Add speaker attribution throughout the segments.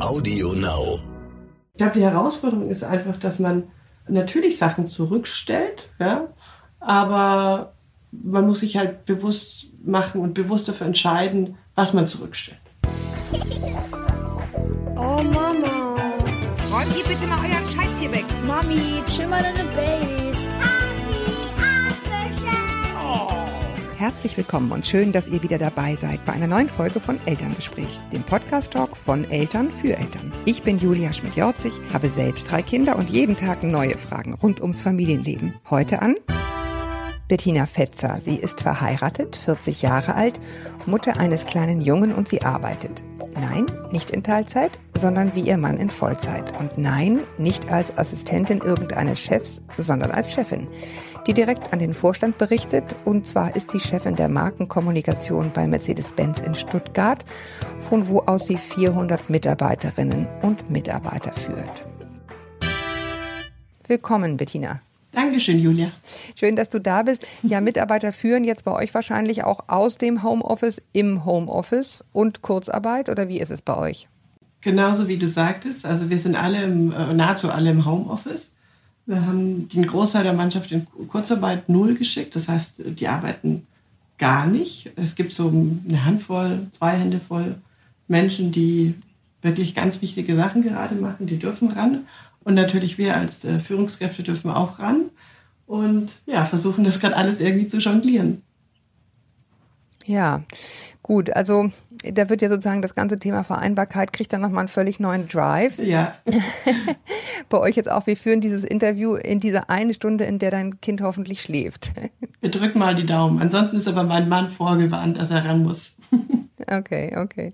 Speaker 1: Audio Now.
Speaker 2: Ich glaube, die Herausforderung ist einfach, dass man natürlich Sachen zurückstellt, ja, aber man muss sich halt bewusst machen und bewusst dafür entscheiden, was man zurückstellt.
Speaker 3: Oh Mama.
Speaker 4: Räumt ihr bitte mal euren Scheiß hier weg.
Speaker 3: Mami, chill mal deine Base.
Speaker 5: Herzlich willkommen und schön, dass ihr wieder dabei seid bei einer neuen Folge von Elterngespräch, dem Podcast-Talk von Eltern für Eltern. Ich bin Julia Schmidt-Jorzig, habe selbst drei Kinder und jeden Tag neue Fragen rund ums Familienleben. Heute an Bettina Fetzer. Sie ist verheiratet, 40 Jahre alt, Mutter eines kleinen Jungen und sie arbeitet. Nein, nicht in Teilzeit, sondern wie ihr Mann in Vollzeit. Und nein, nicht als Assistentin irgendeines Chefs, sondern als Chefin die direkt an den Vorstand berichtet. Und zwar ist sie Chefin der Markenkommunikation bei Mercedes-Benz in Stuttgart, von wo aus sie 400 Mitarbeiterinnen und Mitarbeiter führt. Willkommen, Bettina.
Speaker 2: Dankeschön, Julia.
Speaker 5: Schön, dass du da bist. Ja, Mitarbeiter führen jetzt bei euch wahrscheinlich auch aus dem Homeoffice im Homeoffice und Kurzarbeit oder wie ist es bei euch?
Speaker 2: Genauso wie du sagtest. Also wir sind alle, im, äh, nahezu alle im Homeoffice. Wir haben den Großteil der Mannschaft in Kurzarbeit null geschickt. Das heißt, die arbeiten gar nicht. Es gibt so eine Handvoll, zwei Hände voll Menschen, die wirklich ganz wichtige Sachen gerade machen. Die dürfen ran. Und natürlich wir als äh, Führungskräfte dürfen auch ran. Und ja, versuchen das gerade alles irgendwie zu jonglieren.
Speaker 5: Ja, gut. Also da wird ja sozusagen das ganze Thema Vereinbarkeit kriegt dann nochmal einen völlig neuen Drive.
Speaker 2: Ja.
Speaker 5: Bei euch jetzt auch, wir führen dieses Interview in dieser eine Stunde, in der dein Kind hoffentlich schläft.
Speaker 2: Wir drücken mal die Daumen. Ansonsten ist aber mein Mann vorgewarnt, dass er ran muss.
Speaker 5: Okay, okay.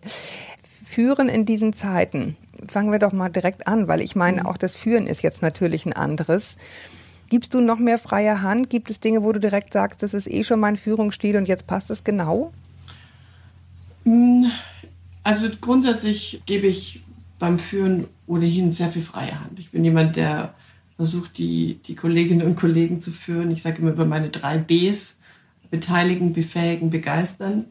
Speaker 5: Führen in diesen Zeiten. Fangen wir doch mal direkt an, weil ich meine, auch das Führen ist jetzt natürlich ein anderes. Gibst du noch mehr freie Hand? Gibt es Dinge, wo du direkt sagst, das ist eh schon mein Führungsstil und jetzt passt es genau?
Speaker 2: Hm, also grundsätzlich gebe ich beim Führen ohnehin sehr viel freie Hand. Ich bin jemand, der versucht, die, die Kolleginnen und Kollegen zu führen. Ich sage immer über meine drei Bs, beteiligen, befähigen, begeistern.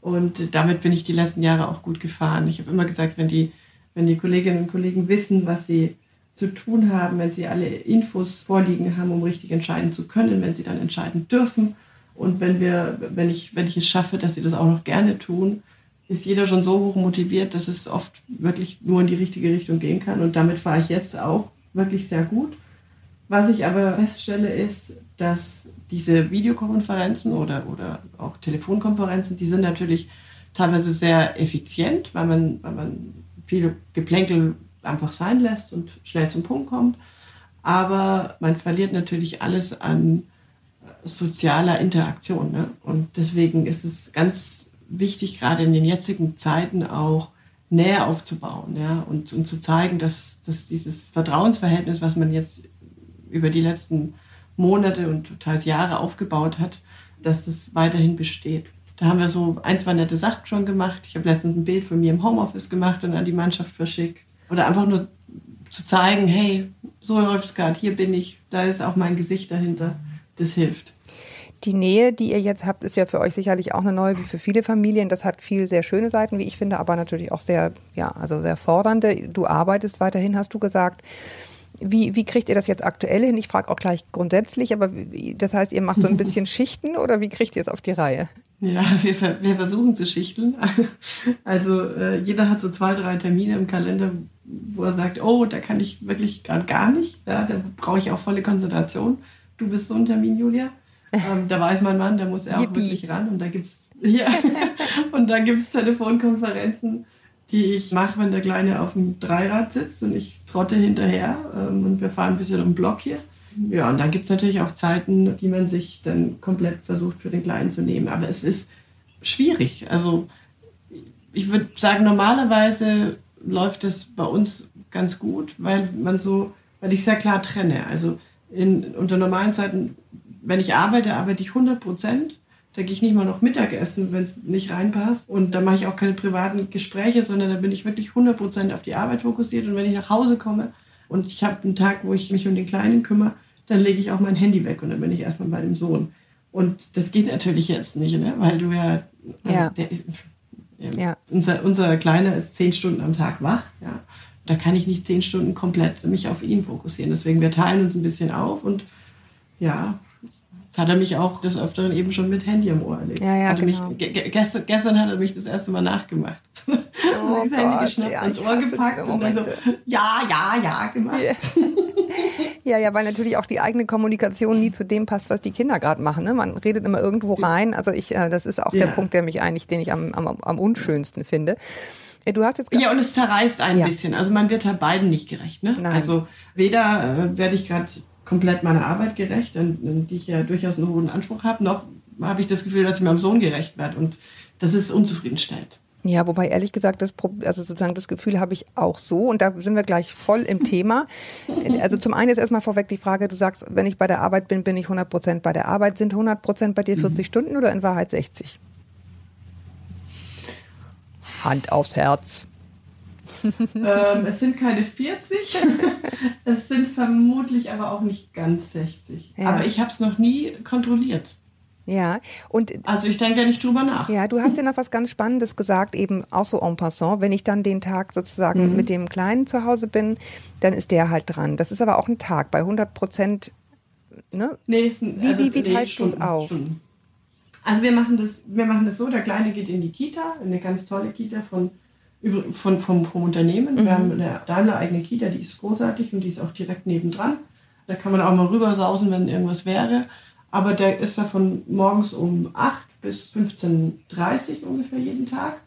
Speaker 2: Und damit bin ich die letzten Jahre auch gut gefahren. Ich habe immer gesagt, wenn die, wenn die Kolleginnen und Kollegen wissen, was sie zu tun haben, wenn sie alle Infos vorliegen haben, um richtig entscheiden zu können, wenn sie dann entscheiden dürfen. Und wenn wir, wenn ich, wenn ich es schaffe, dass sie das auch noch gerne tun, ist jeder schon so hoch motiviert, dass es oft wirklich nur in die richtige Richtung gehen kann. Und damit fahre ich jetzt auch wirklich sehr gut. Was ich aber feststelle, ist, dass diese Videokonferenzen oder, oder auch Telefonkonferenzen, die sind natürlich teilweise sehr effizient, weil man, weil man viele Geplänkel einfach sein lässt und schnell zum Punkt kommt. Aber man verliert natürlich alles an sozialer Interaktion. Ne? Und deswegen ist es ganz wichtig, gerade in den jetzigen Zeiten auch Nähe aufzubauen ja? und, und zu zeigen, dass, dass dieses Vertrauensverhältnis, was man jetzt über die letzten Monate und teils Jahre aufgebaut hat, dass das weiterhin besteht. Da haben wir so ein, zwei nette Sachen schon gemacht. Ich habe letztens ein Bild von mir im Homeoffice gemacht und an die Mannschaft verschickt. Oder einfach nur zu zeigen, hey, so läuft es gerade, hier bin ich, da ist auch mein Gesicht dahinter. Das hilft.
Speaker 5: Die Nähe, die ihr jetzt habt, ist ja für euch sicherlich auch eine neue wie für viele Familien. Das hat viel sehr schöne Seiten, wie ich finde, aber natürlich auch sehr, ja, also sehr fordernde. Du arbeitest weiterhin, hast du gesagt. Wie, wie kriegt ihr das jetzt aktuell hin? Ich frage auch gleich grundsätzlich, aber das heißt, ihr macht so ein bisschen Schichten oder wie kriegt ihr es auf die Reihe?
Speaker 2: Ja, wir, wir versuchen zu schichteln. Also äh, jeder hat so zwei, drei Termine im Kalender, wo er sagt, oh, da kann ich wirklich gerade gar nicht. Ja, da brauche ich auch volle Konzentration. Du bist so ein Termin, Julia. Ähm, da weiß mein Mann, da muss er auch
Speaker 5: Yippie.
Speaker 2: wirklich ran. Und da gibt's ja, und da gibt's Telefonkonferenzen, die ich mache, wenn der Kleine auf dem Dreirad sitzt und ich trotte hinterher ähm, und wir fahren ein bisschen um den Block hier. Ja, und dann gibt's natürlich auch Zeiten, die man sich dann komplett versucht für den Kleinen zu nehmen. Aber es ist schwierig. Also ich würde sagen, normalerweise läuft es bei uns ganz gut, weil man so, weil ich sehr klar trenne. Also in, unter normalen Zeiten, wenn ich arbeite, arbeite ich 100 Prozent. Da gehe ich nicht mal noch Mittagessen, wenn es nicht reinpasst. Und da mache ich auch keine privaten Gespräche, sondern da bin ich wirklich 100 Prozent auf die Arbeit fokussiert. Und wenn ich nach Hause komme und ich habe einen Tag, wo ich mich um den Kleinen kümmere, dann lege ich auch mein Handy weg und dann bin ich erstmal bei dem Sohn. Und das geht natürlich jetzt nicht, ne? weil du ja,
Speaker 5: Ja.
Speaker 2: Der,
Speaker 5: Ja.
Speaker 2: unser, unser Kleiner ist zehn Stunden am Tag wach. Ja. da kann ich nicht zehn Stunden komplett mich auf ihn fokussieren. Deswegen, wir teilen uns ein bisschen auf und ja, Jetzt hat er mich auch des Öfteren eben schon mit Handy am Ohr erlebt.
Speaker 5: Ja, ja,
Speaker 2: Hatte
Speaker 5: genau.
Speaker 2: Mich, ge gestern, gestern hat er mich das erste Mal nachgemacht.
Speaker 5: Oh
Speaker 2: das Handy
Speaker 5: Gott,
Speaker 2: geschnappt,
Speaker 5: ja, ich
Speaker 2: Ohr gepackt und dann so, ja, ja, ja gemacht.
Speaker 5: Ja. Ja, ja, weil natürlich auch die eigene Kommunikation nie zu dem passt, was die Kinder gerade machen. Ne? Man redet immer irgendwo rein. Also ich, äh, das ist auch der
Speaker 2: Ja.
Speaker 5: Punkt, der mich eigentlich, den ich am, am, am unschönsten finde. Äh, Du hast jetzt
Speaker 2: Ja, und es zerreißt ein
Speaker 5: Ja.
Speaker 2: bisschen. Also man wird halt beiden nicht gerecht. Ne?
Speaker 5: Nein.
Speaker 2: Also weder äh, werde ich gerade komplett meiner Arbeit gerecht, an, an die ich ja durchaus einen hohen Anspruch habe, noch habe ich das Gefühl, dass ich meinem Sohn gerecht werde. Und das ist unzufriedenstellend.
Speaker 5: Ja, wobei ehrlich gesagt, das, also sozusagen das Gefühl habe ich auch so und da sind wir gleich voll im Thema. Also zum einen ist erstmal vorweg die Frage, du sagst, wenn ich bei der Arbeit bin, bin ich 100 Prozent bei der Arbeit. Sind 100 Prozent bei dir 40 Stunden oder in Wahrheit 60? Hand aufs Herz.
Speaker 2: Ähm, es sind keine 40, es sind vermutlich aber auch nicht ganz 60.
Speaker 5: Ja.
Speaker 2: Aber ich habe es noch nie kontrolliert.
Speaker 5: Ja, und
Speaker 2: Also ich denke ja nicht drüber nach.
Speaker 5: Ja, du hast ja noch was ganz Spannendes gesagt, eben auch so en passant. Wenn ich dann den Tag sozusagen mit dem Kleinen zu Hause bin, dann ist der halt dran. Das ist aber auch ein Tag bei 100 Prozent. Ne?
Speaker 2: Nee, es sind,
Speaker 5: Wie- wie- wie teilst du's
Speaker 2: Stunden,
Speaker 5: auf?
Speaker 2: Stunden. Also wir machen das, wir machen das so, der Kleine geht in die Kita, eine ganz tolle Kita von, von vom, vom Unternehmen.
Speaker 5: Mhm.
Speaker 2: Wir haben eine Daimler eigene Kita, die ist großartig und die ist auch direkt nebendran. Da kann man auch mal rübersausen, wenn irgendwas wäre. Aber der ist da von morgens um 8 bis 15.30 Uhr ungefähr jeden Tag.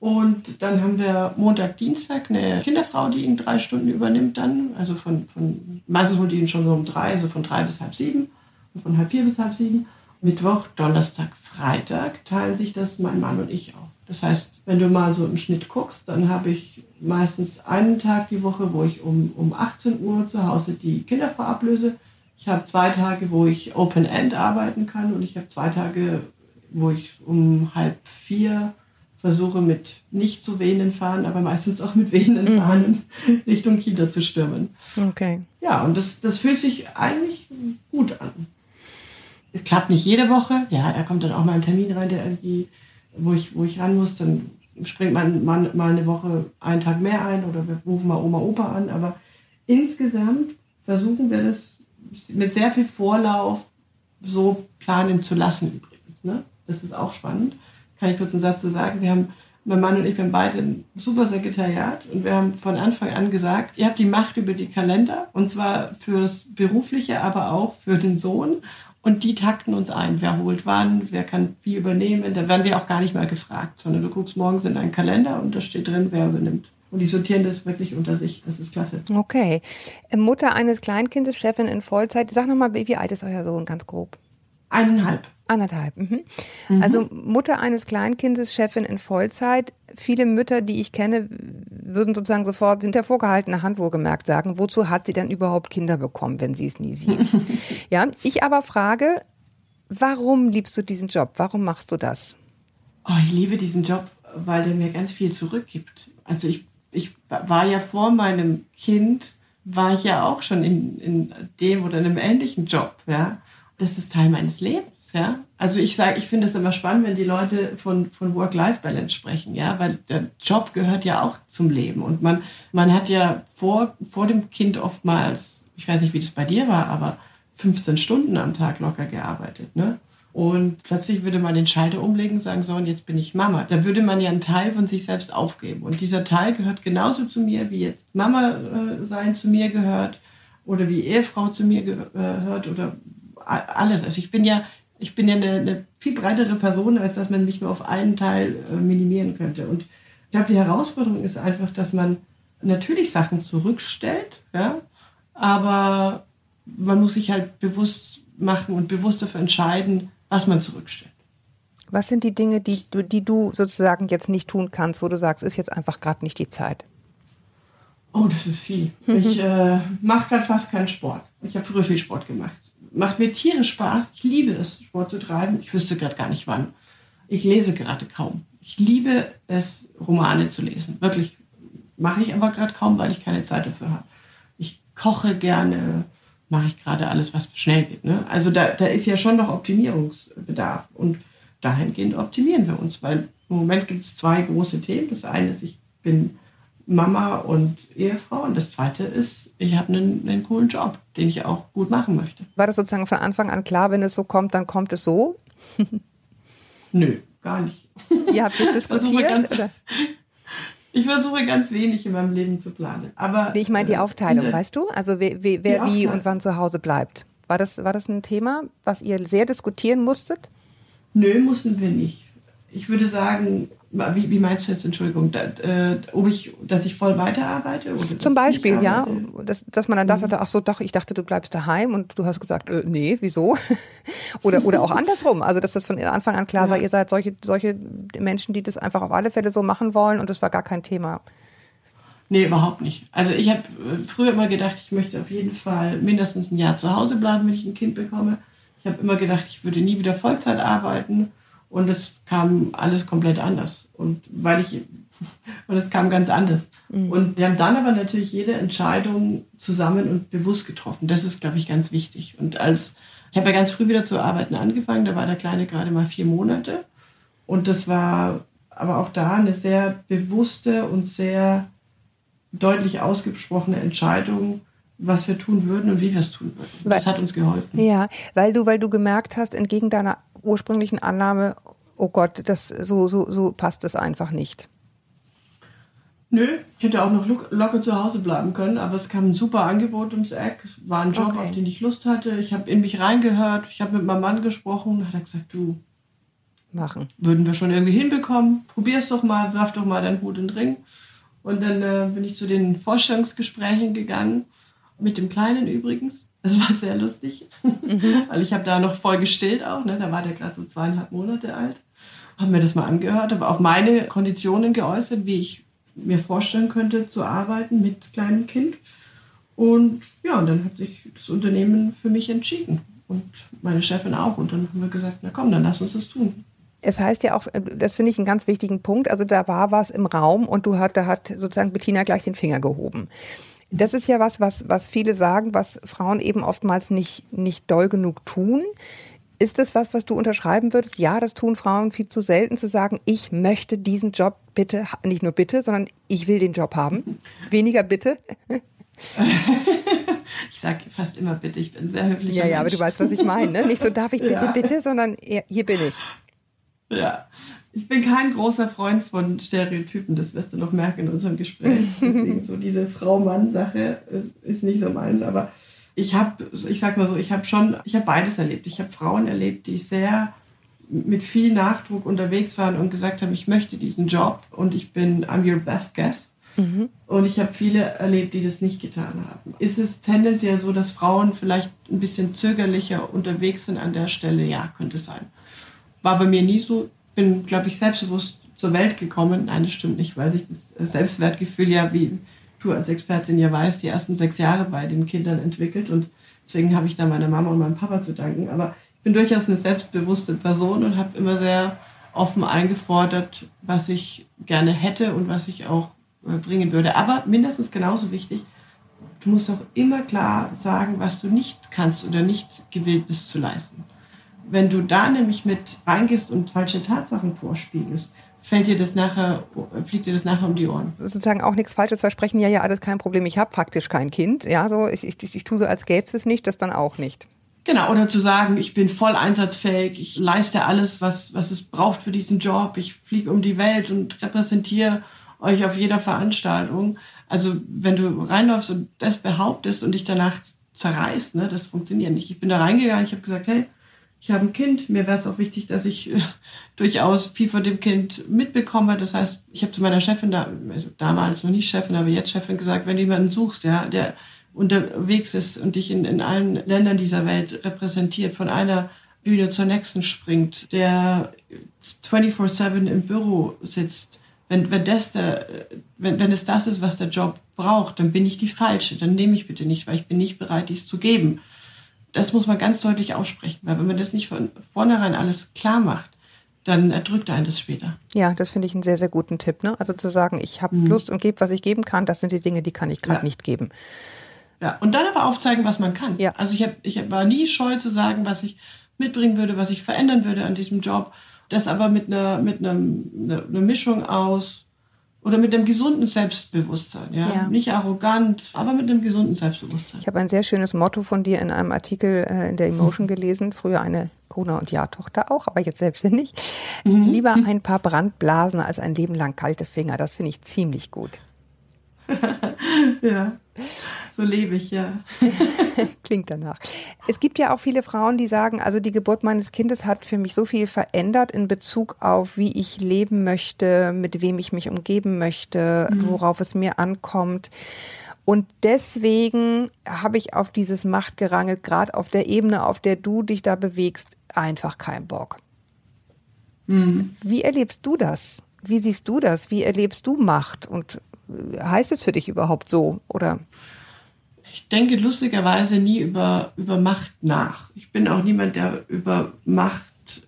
Speaker 2: Und dann haben wir Montag, Dienstag eine Kinderfrau, die ihn drei Stunden übernimmt dann. Also von, von meistens holt die ihn schon so um drei, also von drei bis halb sieben und von halb vier bis halb sieben. Mittwoch, Donnerstag, Freitag teilen sich das mein Mann und ich auf. Das heißt, wenn du mal so im Schnitt guckst, dann habe ich meistens einen Tag die Woche, wo ich um, um 18 Uhr zu Hause die Kinderfrau ablöse. Ich habe zwei Tage, wo ich Open End arbeiten kann und ich habe zwei Tage, wo ich um halb vier versuche mit nicht zu wehenden Fahnen, aber meistens auch mit wehenden Fahnen Richtung Kita zu stürmen.
Speaker 5: Okay.
Speaker 2: Ja, und das, das fühlt sich eigentlich gut an. Es klappt nicht jede Woche. Ja, da kommt dann auch mal ein Termin rein, der irgendwie, wo ich, wo ich ran muss. Dann springt man mal, mal eine Woche einen Tag mehr ein oder wir rufen mal Oma, Opa an. Aber insgesamt versuchen wir das mit sehr viel Vorlauf so planen zu lassen übrigens. Ne? Das ist auch spannend. Kann ich kurz einen Satz zu sagen. Wir haben, mein Mann und ich, wir haben beide ein super Sekretariat und wir haben von Anfang an gesagt, ihr habt die Macht über die Kalender und zwar fürs Berufliche, aber auch für den Sohn. Und die takten uns ein. Wer holt wann, wer kann wie übernehmen. Da werden wir auch gar nicht mal gefragt, sondern du guckst morgens in deinen Kalender und da steht drin, wer übernimmt. Und die sortieren das wirklich unter sich. Das ist klasse.
Speaker 5: Okay. Mutter eines Kleinkindes, Chefin in Vollzeit. Sag nochmal, wie alt ist euer Sohn ganz grob?
Speaker 2: Eineinhalb.
Speaker 5: Anderthalb. Mhm. Also Mutter eines Kleinkindes, Chefin in Vollzeit. Viele Mütter, die ich kenne, würden sozusagen sofort hinter vorgehaltener Hand wohlgemerkt sagen, wozu hat sie denn überhaupt Kinder bekommen, wenn sie es nie sieht? ja, ich aber frage, warum liebst du diesen Job? Warum machst du das?
Speaker 2: Oh, ich liebe diesen Job, weil der mir ganz viel zurückgibt. Also ich, ich war ja vor meinem Kind, war ich ja auch schon in, in dem oder einem ähnlichen Job. Ja? Das ist Teil meines Lebens. Ja? Also ich sage, ich finde es immer spannend, wenn die Leute von, von Work-Life-Balance sprechen, ja, weil der Job gehört ja auch zum Leben. Und man, man hat ja vor, vor dem Kind oftmals, ich weiß nicht, wie das bei dir war, aber 15 Stunden am Tag locker gearbeitet. Ne? Und plötzlich würde man den Schalter umlegen und sagen, so, und jetzt bin ich Mama. Da würde man ja einen Teil von sich selbst aufgeben. Und dieser Teil gehört genauso zu mir, wie jetzt Mama äh, sein zu mir gehört oder wie Ehefrau zu mir gehört oder a- alles. Also ich bin ja, ich bin ja eine, eine viel breitere Person, als dass man mich nur auf einen Teil äh, minimieren könnte. Und ich glaube, die Herausforderung ist einfach, dass man natürlich Sachen zurückstellt, ja, aber man muss sich halt bewusst machen und bewusst dafür entscheiden, was man zurückstellt.
Speaker 5: Was sind die Dinge, die du, die du sozusagen jetzt nicht tun kannst, wo du sagst, ist jetzt einfach gerade nicht die Zeit?
Speaker 2: Oh, das ist viel. Ich äh, mache gerade fast keinen Sport. Ich habe früher viel Sport gemacht. Macht mir tierisch Spaß. Ich liebe es, Sport zu treiben. Ich wüsste gerade gar nicht wann. Ich lese gerade kaum. Ich liebe es, Romane zu lesen. Wirklich. Mache ich aber gerade kaum, weil ich keine Zeit dafür habe. Ich koche gerne, mache ich gerade alles, was schnell geht. Ne? Also da, da ist ja schon noch Optimierungsbedarf. Und dahingehend optimieren wir uns, weil im Moment gibt es zwei große Themen. Das eine ist, ich bin Mama und Ehefrau. Und das Zweite ist, ich habe einen, einen coolen Job, den ich auch gut machen möchte.
Speaker 5: War das sozusagen von Anfang an klar, wenn es so kommt, dann kommt es so?
Speaker 2: Nö, gar nicht.
Speaker 5: Ihr habt
Speaker 2: Versuche
Speaker 5: diskutiert?
Speaker 2: ganz-
Speaker 5: Oder?
Speaker 2: Ich versuche ganz wenig in meinem Leben zu planen. Aber
Speaker 5: Ich meine die
Speaker 2: äh,
Speaker 5: Aufteilung,
Speaker 2: der-
Speaker 5: weißt du? Also wer, wer, wie und wann zu Hause bleibt. War das, war das ein Thema, was ihr sehr diskutieren musstet?
Speaker 2: Nö, mussten wir nicht. Ich würde sagen, wie, wie meinst du jetzt, Entschuldigung, da, äh, ob ich, dass ich voll weiterarbeite?
Speaker 5: Zum Beispiel, ja, dass, dass man dann das hatte, ach so, doch, ich dachte, du bleibst daheim und du hast gesagt, äh, nee, wieso? oder, oder auch andersrum, also dass das von Anfang an klar
Speaker 2: Ja.
Speaker 5: war, ihr seid solche, solche Menschen, die das einfach auf alle Fälle so machen wollen und das war gar kein Thema.
Speaker 2: Nee, überhaupt nicht. Also ich habe äh, früher immer gedacht, ich möchte auf jeden Fall mindestens ein Jahr zu Hause bleiben, wenn ich ein Kind bekomme. Ich habe immer gedacht, ich würde nie wieder Vollzeit arbeiten und es kam alles komplett anders. Und weil ich, und es kam ganz anders. Und wir haben dann aber natürlich jede Entscheidung zusammen und bewusst getroffen. Das ist, glaube ich, ganz wichtig. Und als, ich habe ja ganz früh wieder zu arbeiten angefangen, da war der Kleine gerade mal vier Monate. Und das war aber auch da eine sehr bewusste und sehr deutlich ausgesprochene Entscheidung, was wir tun würden und wie wir es tun würden.
Speaker 5: Weil-
Speaker 2: Das hat uns geholfen.
Speaker 5: Ja, weil du, weil du gemerkt hast, entgegen deiner ursprünglichen Annahme, oh Gott, das, so, so, so passt es einfach nicht.
Speaker 2: Nö, ich hätte auch noch lo- locker zu Hause bleiben können, aber es kam ein super Angebot ums Eck. Es war ein Job,
Speaker 5: Okay.
Speaker 2: auf den ich Lust hatte. Ich habe in mich reingehört. Ich habe mit meinem Mann gesprochen. Hat er gesagt, du,
Speaker 5: Machen.
Speaker 2: würden wir schon irgendwie hinbekommen. Probier's doch mal, werf doch mal deinen Hut in den Ring. Und dann äh, bin ich zu den Vorstellungsgesprächen gegangen, mit dem Kleinen übrigens. Das war sehr lustig, weil ich habe da noch voll gestillt auch. Ne? Da war der gerade so zweieinhalb Monate alt. Habe mir das mal angehört, aber auch meine Konditionen geäußert, wie ich mir vorstellen könnte zu arbeiten mit kleinem Kind. Und ja, und dann hat sich das Unternehmen für mich entschieden. Und meine Chefin auch. Und dann haben wir gesagt, na komm, dann lass uns das tun.
Speaker 5: Es heißt ja auch, äh, das finde ich einen ganz wichtigen Punkt, also da war was im Raum und du hat, da hat sozusagen Bettina gleich den Finger gehoben. Das ist ja was, was, was viele sagen, was Frauen eben oftmals nicht, nicht doll genug tun. Ist das was, was du unterschreiben würdest? Ja, das tun Frauen viel zu selten, zu sagen, ich möchte diesen Job bitte, nicht nur bitte, sondern ich will den Job haben. Weniger bitte.
Speaker 2: Ich sage fast immer bitte, ich bin sehr höflich.
Speaker 5: Ja, ja, aber du weißt, was ich meine. Ne? Nicht so, darf ich bitte,
Speaker 2: Ja.
Speaker 5: bitte, sondern hier bin ich.
Speaker 2: Ja. Ich bin kein großer Freund von Stereotypen, das wirst du noch merken in unserem Gespräch. Deswegen so diese Frau-Mann-Sache ist, nicht so meins. Aber ich habe, ich sag mal so, ich habe schon, ich habe beides erlebt. Ich habe Frauen erlebt, die sehr mit viel Nachdruck unterwegs waren und gesagt haben, ich möchte diesen Job und ich bin, I'm your best guess. Und ich habe viele erlebt, die das nicht getan haben. Ist es tendenziell so, dass Frauen vielleicht ein bisschen zögerlicher unterwegs sind an der Stelle? Ja, könnte sein. War bei mir nie so. Bin, glaube ich, selbstbewusst zur Welt gekommen. Nein, das stimmt nicht, weil sich das Selbstwertgefühl ja, wie du als Expertin ja weißt, die ersten sechs Jahre bei den Kindern entwickelt. Und deswegen habe ich da meiner Mama und meinem Papa zu danken. Aber ich bin durchaus eine selbstbewusste Person und habe immer sehr offen eingefordert, was ich gerne hätte und was ich auch äh, bringen würde. Aber mindestens genauso wichtig, du musst auch immer klar sagen, was du nicht kannst oder nicht gewillt bist zu leisten. Wenn du da nämlich mit reingehst und falsche Tatsachen vorspiegelst, fällt dir das nachher, fliegt dir das nachher um die Ohren.
Speaker 5: Sozusagen auch nichts Falsches versprechen, ja, ja, alles kein Problem, ich habe faktisch kein Kind. Ja, so, ich, ich, ich tue so, als gäbe es es nicht, das dann auch nicht.
Speaker 2: Genau, oder zu sagen, ich bin voll einsatzfähig, ich leiste alles, was, was es braucht für diesen Job, ich fliege um die Welt und repräsentiere euch auf jeder Veranstaltung. Also wenn du reinläufst und das behauptest und dich danach zerreißt, ne, das funktioniert nicht. Ich bin da reingegangen, ich habe gesagt, hey, ich habe ein Kind, mir wäre es auch wichtig, dass ich äh, durchaus viel von dem Kind mitbekomme. Das heißt, ich habe zu meiner Chefin, da, also damals noch nicht Chefin, aber jetzt Chefin gesagt, wenn du jemanden suchst, ja, der unterwegs ist und dich in, in allen Ländern dieser Welt repräsentiert, von einer Bühne zur nächsten springt, der 24-7 im Büro sitzt, wenn, wenn, das der, wenn, wenn es das ist, was der Job braucht, dann bin ich die Falsche. Dann nehme ich bitte nicht, weil ich bin nicht bereit, dies zu geben. Das muss man ganz deutlich aussprechen, weil wenn man das nicht von vornherein alles klar macht, dann erdrückt einen das später.
Speaker 5: Ja, das finde ich einen sehr, sehr guten Tipp. Ne? Also zu sagen, ich habe Lust und gebe, was ich geben kann, das sind die Dinge, die kann ich gerade
Speaker 2: Ja.
Speaker 5: nicht geben.
Speaker 2: Ja, und dann aber aufzeigen, was man kann.
Speaker 5: Ja.
Speaker 2: Also ich, hab, ich war nie scheu zu sagen, was ich mitbringen würde, was ich verändern würde an diesem Job. Das aber mit einer, mit einer, einer Mischung aus oder mit einem gesunden Selbstbewusstsein. Ja?
Speaker 5: Ja.
Speaker 2: Nicht arrogant, aber mit einem gesunden Selbstbewusstsein.
Speaker 5: Ich habe ein sehr schönes Motto von dir in einem Artikel äh, in der Emotion gelesen. Früher eine Gruner- und Jahrtochter auch, aber jetzt selbstständig. Lieber ein paar Brandblasen als ein Leben lang kalte Finger. Das finde ich ziemlich gut.
Speaker 2: Ja, so lebe ich, ja.
Speaker 5: Klingt danach. Es gibt ja auch viele Frauen, die sagen, also die Geburt meines Kindes hat für mich so viel verändert in Bezug auf, wie ich leben möchte, mit wem ich mich umgeben möchte, worauf es mir ankommt. Und deswegen habe ich auf dieses Machtgerangel, gerade auf der Ebene, auf der du dich da bewegst, einfach keinen Bock. Wie erlebst du das? Wie siehst du das? Wie erlebst du Macht? Und äh, heißt es für dich überhaupt so? Oder
Speaker 2: Ich denke lustigerweise nie über, über Macht nach. Ich bin auch niemand, der über Macht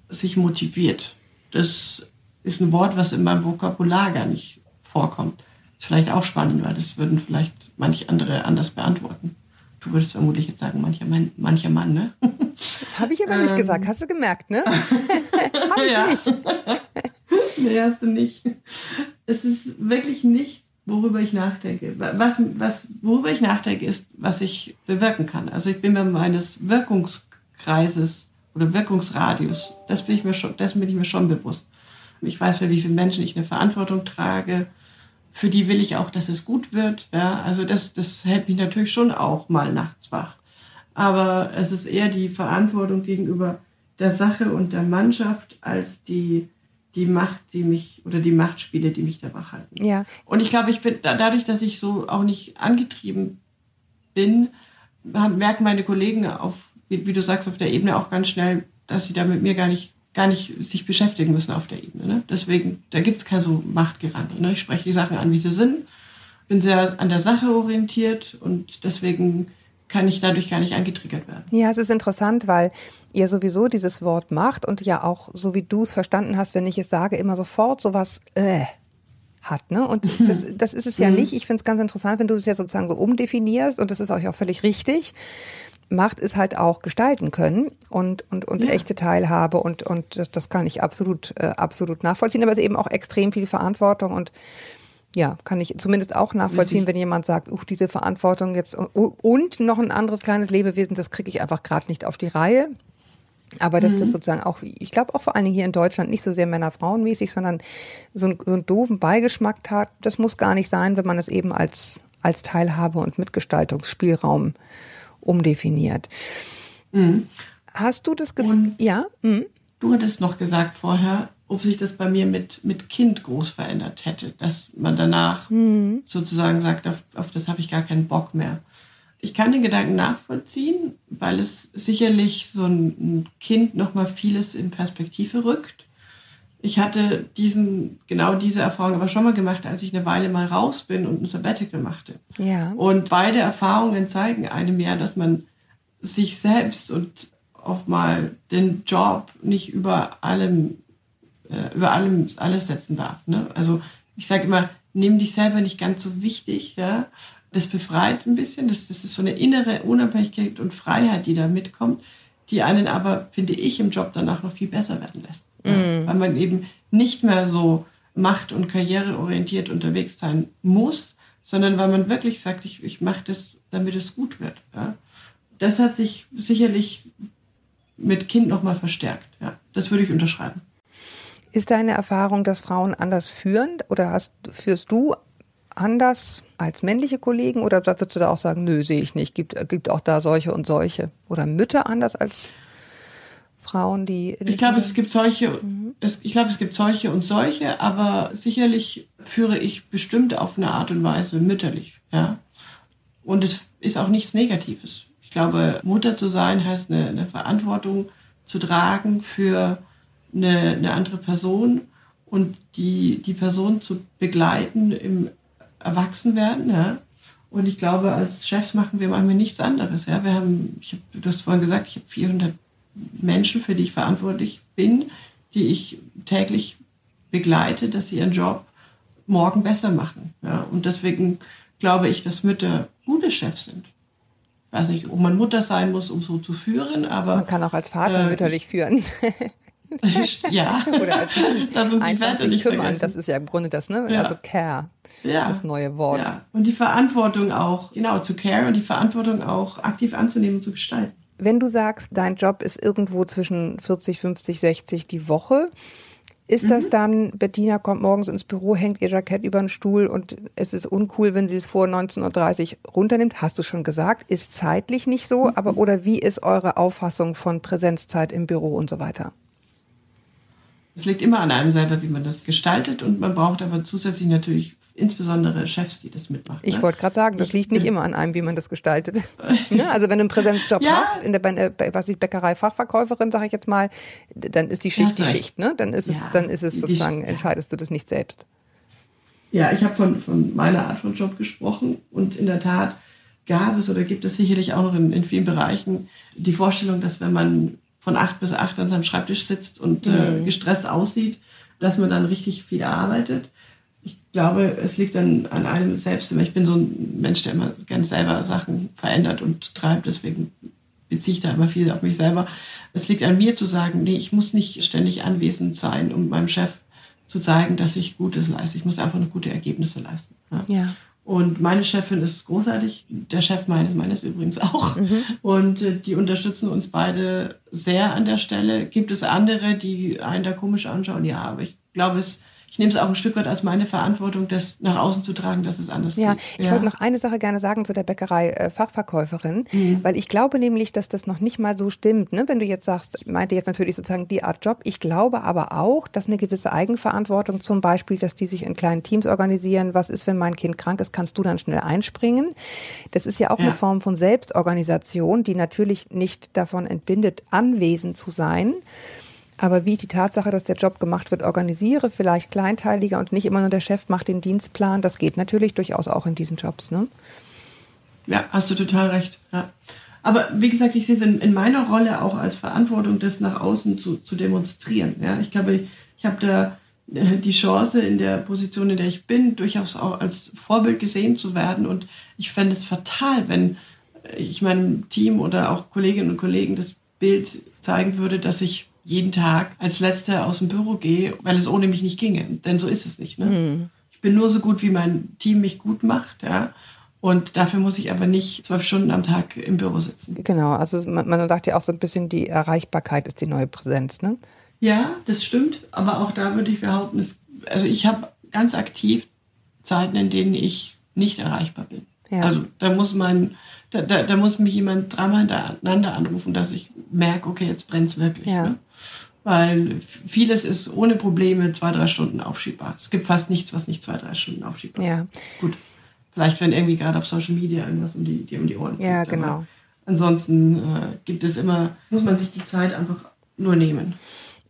Speaker 2: sich motiviert. Das ist ein Wort, was in meinem Vokabular gar nicht vorkommt. Ist vielleicht auch spannend, weil das würden vielleicht manche andere anders beantworten. Du würdest vermutlich jetzt sagen, mancher Mann, mancher Mann ne?
Speaker 5: Habe ich aber nicht gesagt, hast du gemerkt, ne? Habe ich
Speaker 2: Ja.
Speaker 5: nicht.
Speaker 2: nee, hast du nicht. Es ist wirklich nicht, worüber ich nachdenke. Was, was, worüber ich nachdenke, ist, was ich bewirken kann. Also ich bin mir meines Wirkungskreises oder Wirkungsradius, das bin ich mir schon, dessen bin ich mir schon bewusst. Ich weiß, für wie viele Menschen ich eine Verantwortung trage. Für die will ich auch, dass es gut wird. Ja, also das, das hält mich natürlich schon auch mal nachts wach. Aber es ist eher die Verantwortung gegenüber der Sache und der Mannschaft als die, die Macht, die mich, oder die Machtspiele, die mich da wach halten.
Speaker 5: Ja,
Speaker 2: Und ich glaube, ich bin da- dadurch, dass ich so auch nicht angetrieben bin, merken meine Kollegen auf, wie, wie du sagst, auf der Ebene auch ganz schnell, dass sie da mit mir gar nicht, gar nicht sich beschäftigen müssen auf der Ebene. Ne? Deswegen, da gibt es kein so Machtgerangel. Ne? Ich spreche die Sachen an, wie sie sind, bin sehr an der Sache orientiert und deswegen kann ich dadurch gar nicht angetriggert werden.
Speaker 5: ja, es ist interessant, weil ihr sowieso dieses Wort macht und ja auch, so wie du es verstanden hast, wenn ich es sage, immer sofort sowas äh, hat. Ne? Und das, das ist es ja nicht. Ich finde es ganz interessant, wenn du es ja sozusagen so umdefinierst und das ist auch ja auch völlig richtig. Macht ist halt auch gestalten können und, und, und
Speaker 2: Ja.
Speaker 5: echte Teilhabe und, und das, das kann ich absolut, äh, absolut nachvollziehen, aber es ist eben auch extrem viel Verantwortung und ja, kann ich zumindest auch nachvollziehen, wenn jemand sagt, uch, diese Verantwortung jetzt und- noch ein anderes kleines Lebewesen, das kriege ich einfach gerade nicht auf die Reihe. Aber dass das sozusagen auch, ich glaube auch vor allen Dingen hier in Deutschland nicht so sehr Männer-Frauen-mäßig, sondern so, ein, so einen doofen Beigeschmack hat, das muss gar nicht sein, wenn man es eben als, als Teilhabe und Mitgestaltungsspielraum umdefiniert. Hast du das Gefühl? Ja? Mhm.
Speaker 2: Du hattest noch gesagt vorher, ob sich das bei mir mit, mit Kind groß verändert hätte, dass man danach sozusagen sagt, auf, auf das habe ich gar keinen Bock mehr. Ich kann den Gedanken nachvollziehen, weil es sicherlich so ein, ein Kind nochmal vieles in Perspektive rückt. Ich hatte diesen, genau diese Erfahrung aber schon mal gemacht, als ich eine Weile mal raus bin und ein Sabbatical machte.
Speaker 5: Ja.
Speaker 2: Und beide Erfahrungen zeigen einem ja, dass man sich selbst und auch mal den Job nicht über allem, äh, über allem alles setzen darf. Ne? Also ich sage immer, nimm dich selber nicht ganz so wichtig. Ja? Das befreit ein bisschen. Das, das ist so eine innere Unabhängigkeit und Freiheit, die da mitkommt, die einen aber, finde ich, im Job danach noch viel besser werden lässt. Ja? Weil man eben nicht mehr so macht- und karriereorientiert unterwegs sein muss, sondern weil man wirklich sagt, ich, ich mache das, damit es gut wird. Ja? Das hat sich sicherlich mit Kind nochmal verstärkt. Ja? Das würde ich unterschreiben.
Speaker 5: Ist deine Erfahrung, dass Frauen anders führen oder hast, führst du anders als männliche Kollegen oder würdest du da auch sagen, nö, sehe ich nicht, gibt, gibt auch da solche und solche oder Mütter anders als Frauen, die
Speaker 2: Ich glaube, es gibt solche, es, ich glaube, es gibt solche und solche, aber sicherlich führe ich bestimmt auf eine Art und Weise mütterlich, ja. Und es ist auch nichts Negatives. Ich glaube, Mutter zu sein heißt eine, eine Verantwortung zu tragen für eine, eine andere Person und die, die Person zu begleiten im Erwachsenwerden, ja. Und ich glaube, als Chefs machen wir manchmal nichts anderes, ja. Wir haben, ich hab, du hast vorhin gesagt, ich habe 400 Menschen, für die ich verantwortlich bin, die ich täglich begleite, dass sie ihren Job morgen besser machen. Ja, und deswegen glaube ich, dass Mütter gute Chefs sind. Ich weiß nicht, ob man Mutter sein muss, um so zu führen, aber
Speaker 5: Man kann auch als Vater
Speaker 2: Äh,
Speaker 5: mütterlich führen.
Speaker 2: ja.
Speaker 5: Oder als Mann.
Speaker 2: Uns die
Speaker 5: Einfach
Speaker 2: Werte
Speaker 5: sich kümmern.
Speaker 2: vergessen.
Speaker 5: Das ist ja im Grunde das, ne?
Speaker 2: Ja.
Speaker 5: Also Care,
Speaker 2: ja.
Speaker 5: das neue Wort.
Speaker 2: Ja. Und die Verantwortung auch, genau, zu care und die Verantwortung auch aktiv anzunehmen und zu gestalten.
Speaker 5: Wenn du sagst, dein Job ist irgendwo zwischen 40, 50, 60 die Woche, ist das
Speaker 2: Mhm.
Speaker 5: dann, Bettina kommt morgens ins Büro, hängt ihr Jackett über den Stuhl und es ist uncool, wenn sie es vor 19.30 Uhr runternimmt? Hast du schon gesagt, ist zeitlich nicht so,
Speaker 2: Mhm.
Speaker 5: aber oder wie ist eure Auffassung von Präsenzzeit im Büro und so weiter?
Speaker 2: Es liegt immer an einem selber, wie man das gestaltet und man braucht aber zusätzlich natürlich insbesondere Chefs, die das mitmachen.
Speaker 5: Ich
Speaker 2: ne?
Speaker 5: wollte gerade sagen, das
Speaker 2: Ich
Speaker 5: liegt nicht immer an einem, wie man das gestaltet. ne? Also wenn du einen Präsenzjob
Speaker 2: Ja.
Speaker 5: hast, in der, der was ich Bäckerei Fachverkäuferin, sage ich jetzt mal, dann ist die Schicht
Speaker 2: hast
Speaker 5: die. Schicht, ne? Dann ist es,
Speaker 2: Ja,
Speaker 5: dann ist es
Speaker 2: die-
Speaker 5: sozusagen,
Speaker 2: ja.
Speaker 5: entscheidest du das nicht selbst.
Speaker 2: Ja, ich habe von, von meiner Art von Job gesprochen und in der Tat gab es oder gibt es sicherlich auch noch in, in vielen Bereichen die Vorstellung, dass wenn man von acht bis acht an seinem Schreibtisch sitzt und äh, gestresst aussieht, dass man dann richtig viel arbeitet. Ich glaube, es liegt dann an einem selbst. Ich bin so ein Mensch, der immer gerne selber Sachen verändert und treibt, deswegen beziehe ich da immer viel auf mich selber. Es liegt an mir zu sagen, nee, ich muss nicht ständig anwesend sein, um meinem Chef zu zeigen, dass ich Gutes leiste. Ich muss einfach nur gute Ergebnisse leisten. Ja.
Speaker 5: Ja.
Speaker 2: Und meine Chefin ist großartig, der Chef meines, meines übrigens auch. Und äh, die unterstützen uns beide sehr an der Stelle. Gibt es andere, die einen da komisch anschauen? Ja, aber ich glaube, es, ich nehme es auch ein Stück weit als meine Verantwortung, das nach außen zu tragen, dass es anders
Speaker 5: Ja,
Speaker 2: geht.
Speaker 5: ich wollte noch eine Sache gerne sagen zu der Bäckerei äh, Fachverkäuferin, weil ich glaube nämlich, dass das noch nicht mal so stimmt. Ne? Wenn du jetzt sagst, ich meinte jetzt natürlich sozusagen die Art Job. Ich glaube aber auch, dass eine gewisse Eigenverantwortung, zum Beispiel, dass die sich in kleinen Teams organisieren. Was ist, wenn mein Kind krank ist? Kannst du dann schnell einspringen? Das ist ja auch eine
Speaker 2: Ja.
Speaker 5: Form von Selbstorganisation, die natürlich nicht davon entbindet, anwesend zu sein. Aber wie ich die Tatsache, dass der Job gemacht wird, organisiere, vielleicht kleinteiliger und nicht immer nur der Chef macht den Dienstplan, das geht natürlich durchaus auch in diesen Jobs. Ne?
Speaker 2: Ja, hast du total recht. Ja. Aber wie gesagt, ich sehe es in, in meiner Rolle auch als Verantwortung, das nach außen zu, zu demonstrieren. Ja, ich glaube, ich, ich habe da äh, die Chance in der Position, in der ich bin, durchaus auch als Vorbild gesehen zu werden. Und ich fände es fatal, wenn äh, ich meinem Team oder auch Kolleginnen und Kollegen das Bild zeigen würde, dass ich jeden Tag als Letzter aus dem Büro gehe, weil es ohne mich nicht ginge. Denn so ist es nicht. Ne? Ich bin nur so gut, wie mein Team mich gut macht. Ja? Und dafür muss ich aber nicht zwölf Stunden am Tag im Büro sitzen.
Speaker 5: Genau, also man, man sagt ja auch so ein bisschen, die Erreichbarkeit ist die neue Präsenz. Ne?
Speaker 2: Ja, das stimmt. Aber auch da würde ich behaupten, es, also ich habe ganz aktiv Zeiten, in denen ich nicht erreichbar bin.
Speaker 5: Ja.
Speaker 2: Also da muss man, da, da, da muss mich jemand dreimal hintereinander anrufen, dass ich merke, okay, jetzt brennt's wirklich.
Speaker 5: Ja.
Speaker 2: Ne? Weil vieles ist ohne Probleme zwei, drei Stunden aufschiebbar. Es gibt fast nichts, was nicht zwei, drei Stunden aufschiebbar
Speaker 5: Ja.
Speaker 2: ist. Gut. Vielleicht, wenn irgendwie gerade auf Social Media irgendwas um die, die um die Ohren
Speaker 5: Ja,
Speaker 2: fliegt, aber
Speaker 5: genau.
Speaker 2: Ansonsten äh, gibt es immer, muss man sich die Zeit einfach nur nehmen.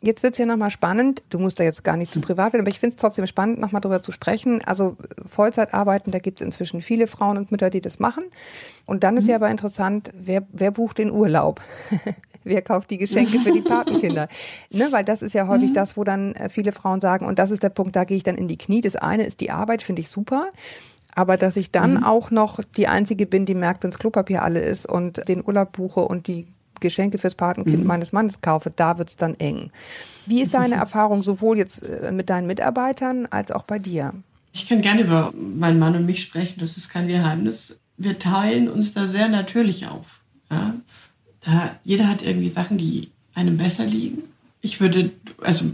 Speaker 5: Jetzt wird's ja nochmal spannend. Du musst da jetzt gar nicht zu privat werden, aber ich finde es trotzdem spannend, nochmal darüber zu sprechen. Also Vollzeit arbeiten, da gibt's inzwischen viele Frauen und Mütter, die das machen. Und dann ist ja aber interessant, wer, wer bucht den Urlaub? wer kauft die Geschenke für die Patenkinder? ne, weil das ist ja häufig das, wo dann äh, viele Frauen sagen, und das ist der Punkt, da gehe ich dann in die Knie. Das eine ist die Arbeit, finde ich super. Aber dass ich dann auch noch die Einzige bin, die merkt, wenns Klopapier alle ist und den Urlaub buche und die Geschenke fürs Patenkind meines Mannes kaufe, da wird's dann eng. Wie ist deine Erfahrung sowohl jetzt äh, mit deinen Mitarbeitern als auch bei dir?
Speaker 2: Ich kann gerne über meinen Mann und mich sprechen, das ist kein Geheimnis. Wir teilen uns da sehr natürlich auf. Ja? Da, jeder hat irgendwie Sachen, die einem besser liegen. Ich würde, also,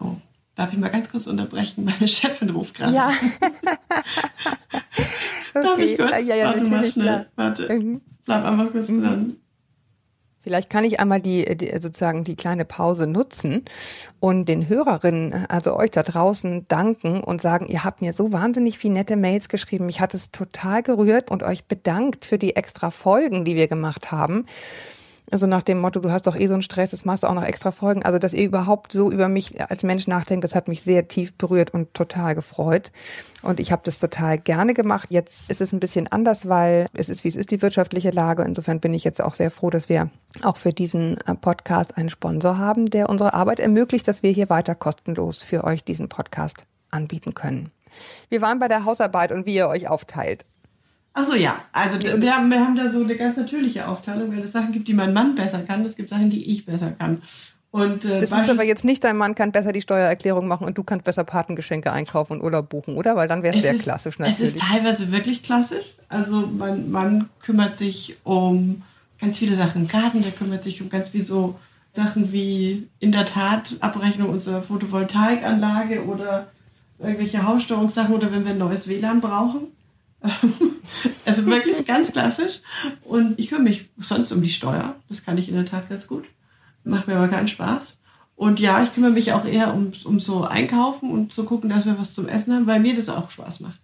Speaker 2: oh, darf ich mal ganz kurz unterbrechen? Meine Chefin ruft gerade. Darf ich kurz?
Speaker 5: Ja, ja,
Speaker 2: Warte mal
Speaker 5: natürlich,
Speaker 2: schnell.
Speaker 5: klar.
Speaker 2: Warte.
Speaker 5: Mhm.
Speaker 2: Bleib einfach kurz dran.
Speaker 5: Vielleicht kann ich einmal die, die sozusagen die kleine Pause nutzen und den Hörerinnen, also euch da draußen danken und sagen, ihr habt mir so wahnsinnig viel nette Mails geschrieben. Mich hat es total gerührt und euch bedankt für die extra Folgen, die wir gemacht haben. Also nach dem Motto, du hast doch eh so einen Stress, jetzt machst du auch noch extra Folgen. Also, dass ihr überhaupt so über mich als Mensch nachdenkt, das hat mich sehr tief berührt und total gefreut. Und ich habe das total gerne gemacht. Jetzt ist es ein bisschen anders, weil es ist, wie es ist, die wirtschaftliche Lage. Insofern bin ich jetzt auch sehr froh, dass wir auch für diesen äh, Podcast einen Sponsor haben, der unsere Arbeit ermöglicht, dass wir hier weiter kostenlos für euch diesen Podcast anbieten können. Wir waren bei der Hausarbeit und wie ihr euch aufteilt.
Speaker 2: Ach so, ja. Also wir haben, wir haben da so eine ganz natürliche Aufteilung, weil es Sachen gibt, die mein Mann besser kann. Es gibt Sachen, die ich besser kann. Und, äh,
Speaker 5: Das ist aber jetzt nicht, dein Mann kann besser die Steuererklärung machen und du kannst besser Patengeschenke einkaufen und Urlaub buchen, oder? Weil dann wäre es sehr klassisch
Speaker 2: Es
Speaker 5: natürlich.
Speaker 2: ist teilweise wirklich klassisch. Also mein Mann kümmert sich um ganz viele Sachen im Garten, der kümmert sich um ganz viel so Sachen wie in der Tat Abrechnung unserer Photovoltaikanlage oder irgendwelche Haussteuerungssachen oder wenn wir ein neues WLAN brauchen. also wirklich ganz klassisch. Und ich kümmere mich sonst um die Steuer. Das kann ich in der Tat ganz gut. Macht mir aber keinen Spaß. Und ja, ich kümmere mich auch eher um, um so Einkaufen und zu gucken, dass wir was zum Essen haben, weil mir das auch Spaß macht.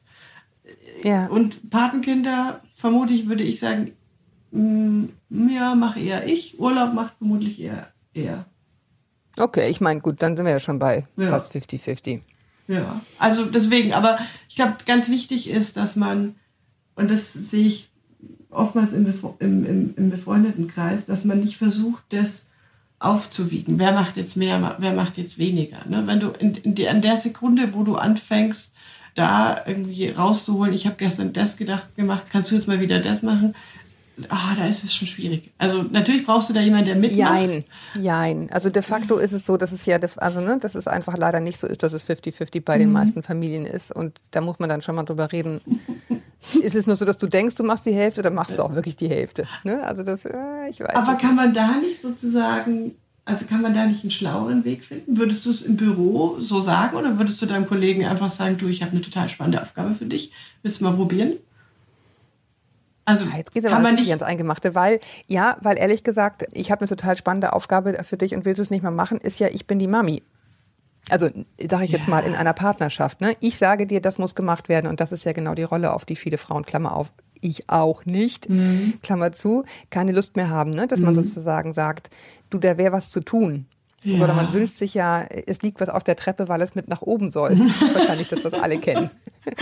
Speaker 5: ja.
Speaker 2: Und Patenkinder, vermutlich würde ich sagen, mm, ja, mache eher ich. Urlaub macht vermutlich eher er.
Speaker 5: Okay, ich meine, gut, dann sind wir ja schon bei
Speaker 2: Ja.
Speaker 5: fast 50-50.
Speaker 2: Ja, also deswegen, aber ich glaube, ganz wichtig ist, dass man, und das sehe ich oftmals im, im, im, im befreundeten Kreis, dass man nicht versucht, das aufzuwiegen. Wer macht jetzt mehr, wer macht jetzt weniger? Ne? Wenn du in, in die, an der Sekunde, wo du anfängst, da irgendwie rauszuholen, ich habe gestern das gedacht gemacht, kannst du jetzt mal wieder das machen? Ah, da ist es schon schwierig. Also natürlich brauchst du da jemanden, der mitmacht.
Speaker 5: Jein, jein. Also de facto ist es so, dass es ja, also ne, dass es einfach leider nicht so ist, dass es 50-50 bei den
Speaker 2: Mhm.
Speaker 5: meisten Familien ist. Und da muss man dann schon mal drüber reden. ist es nur so, dass du denkst, du machst die Hälfte, oder machst du auch wirklich die Hälfte? Ne? Also das, äh, ich weiß.
Speaker 2: Aber kann man da nicht sozusagen, also kann man da nicht einen schlaueren Weg finden? Würdest du es im Büro so sagen oder würdest du deinem Kollegen einfach sagen, du, ich habe eine total spannende Aufgabe für dich, willst du mal probieren? Also
Speaker 5: Ah, Jetzt geht
Speaker 2: kann
Speaker 5: aber
Speaker 2: nicht,
Speaker 5: ans Eingemachte, weil, ja, weil ehrlich gesagt, ich habe eine total spannende Aufgabe für dich und willst du es nicht mal machen, ist ja, ich bin die Mami. Also sage ich jetzt
Speaker 2: Ja.
Speaker 5: mal in einer Partnerschaft. Ne? Ich sage dir, das muss gemacht werden und das ist ja genau die Rolle, auf die viele Frauen, Klammer auf, ich auch nicht,
Speaker 2: Mhm.
Speaker 5: Klammer zu, keine Lust mehr haben, ne? dass man sozusagen sagt, du, da wäre was zu tun.
Speaker 2: Ja.
Speaker 5: Sondern man wünscht sich ja, es liegt was auf der Treppe, weil es mit nach oben soll. Das ist wahrscheinlich das, was alle kennen.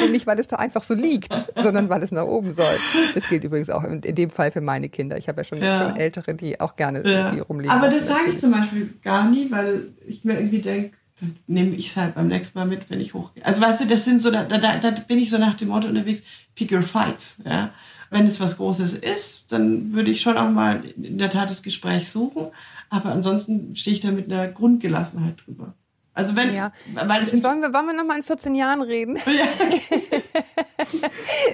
Speaker 5: Und nicht, weil es da einfach so liegt, sondern weil es nach oben soll. Das gilt übrigens auch in, in dem Fall für meine Kinder. Ich habe ja schon,
Speaker 2: Ja.
Speaker 5: schon Ältere, die auch gerne
Speaker 2: Ja.
Speaker 5: viel rumliegen.
Speaker 2: Aber das sage ich zum Beispiel gar nie, weil ich mir irgendwie denke, dann nehme ich es halt beim nächsten Mal mit, wenn ich hochgehe. Also weißt du, das sind so, da, da, da bin ich so nach dem Motto unterwegs, pick your fights. Ja? Wenn es was Großes ist, dann würde ich schon auch mal in der Tat das Gespräch suchen. Aber ansonsten stehe ich da mit einer Grundgelassenheit drüber. Also wenn,
Speaker 5: Ja.
Speaker 2: weil es
Speaker 5: Wollen wir, wollen wir noch mal in 14 Jahren reden?
Speaker 2: ja,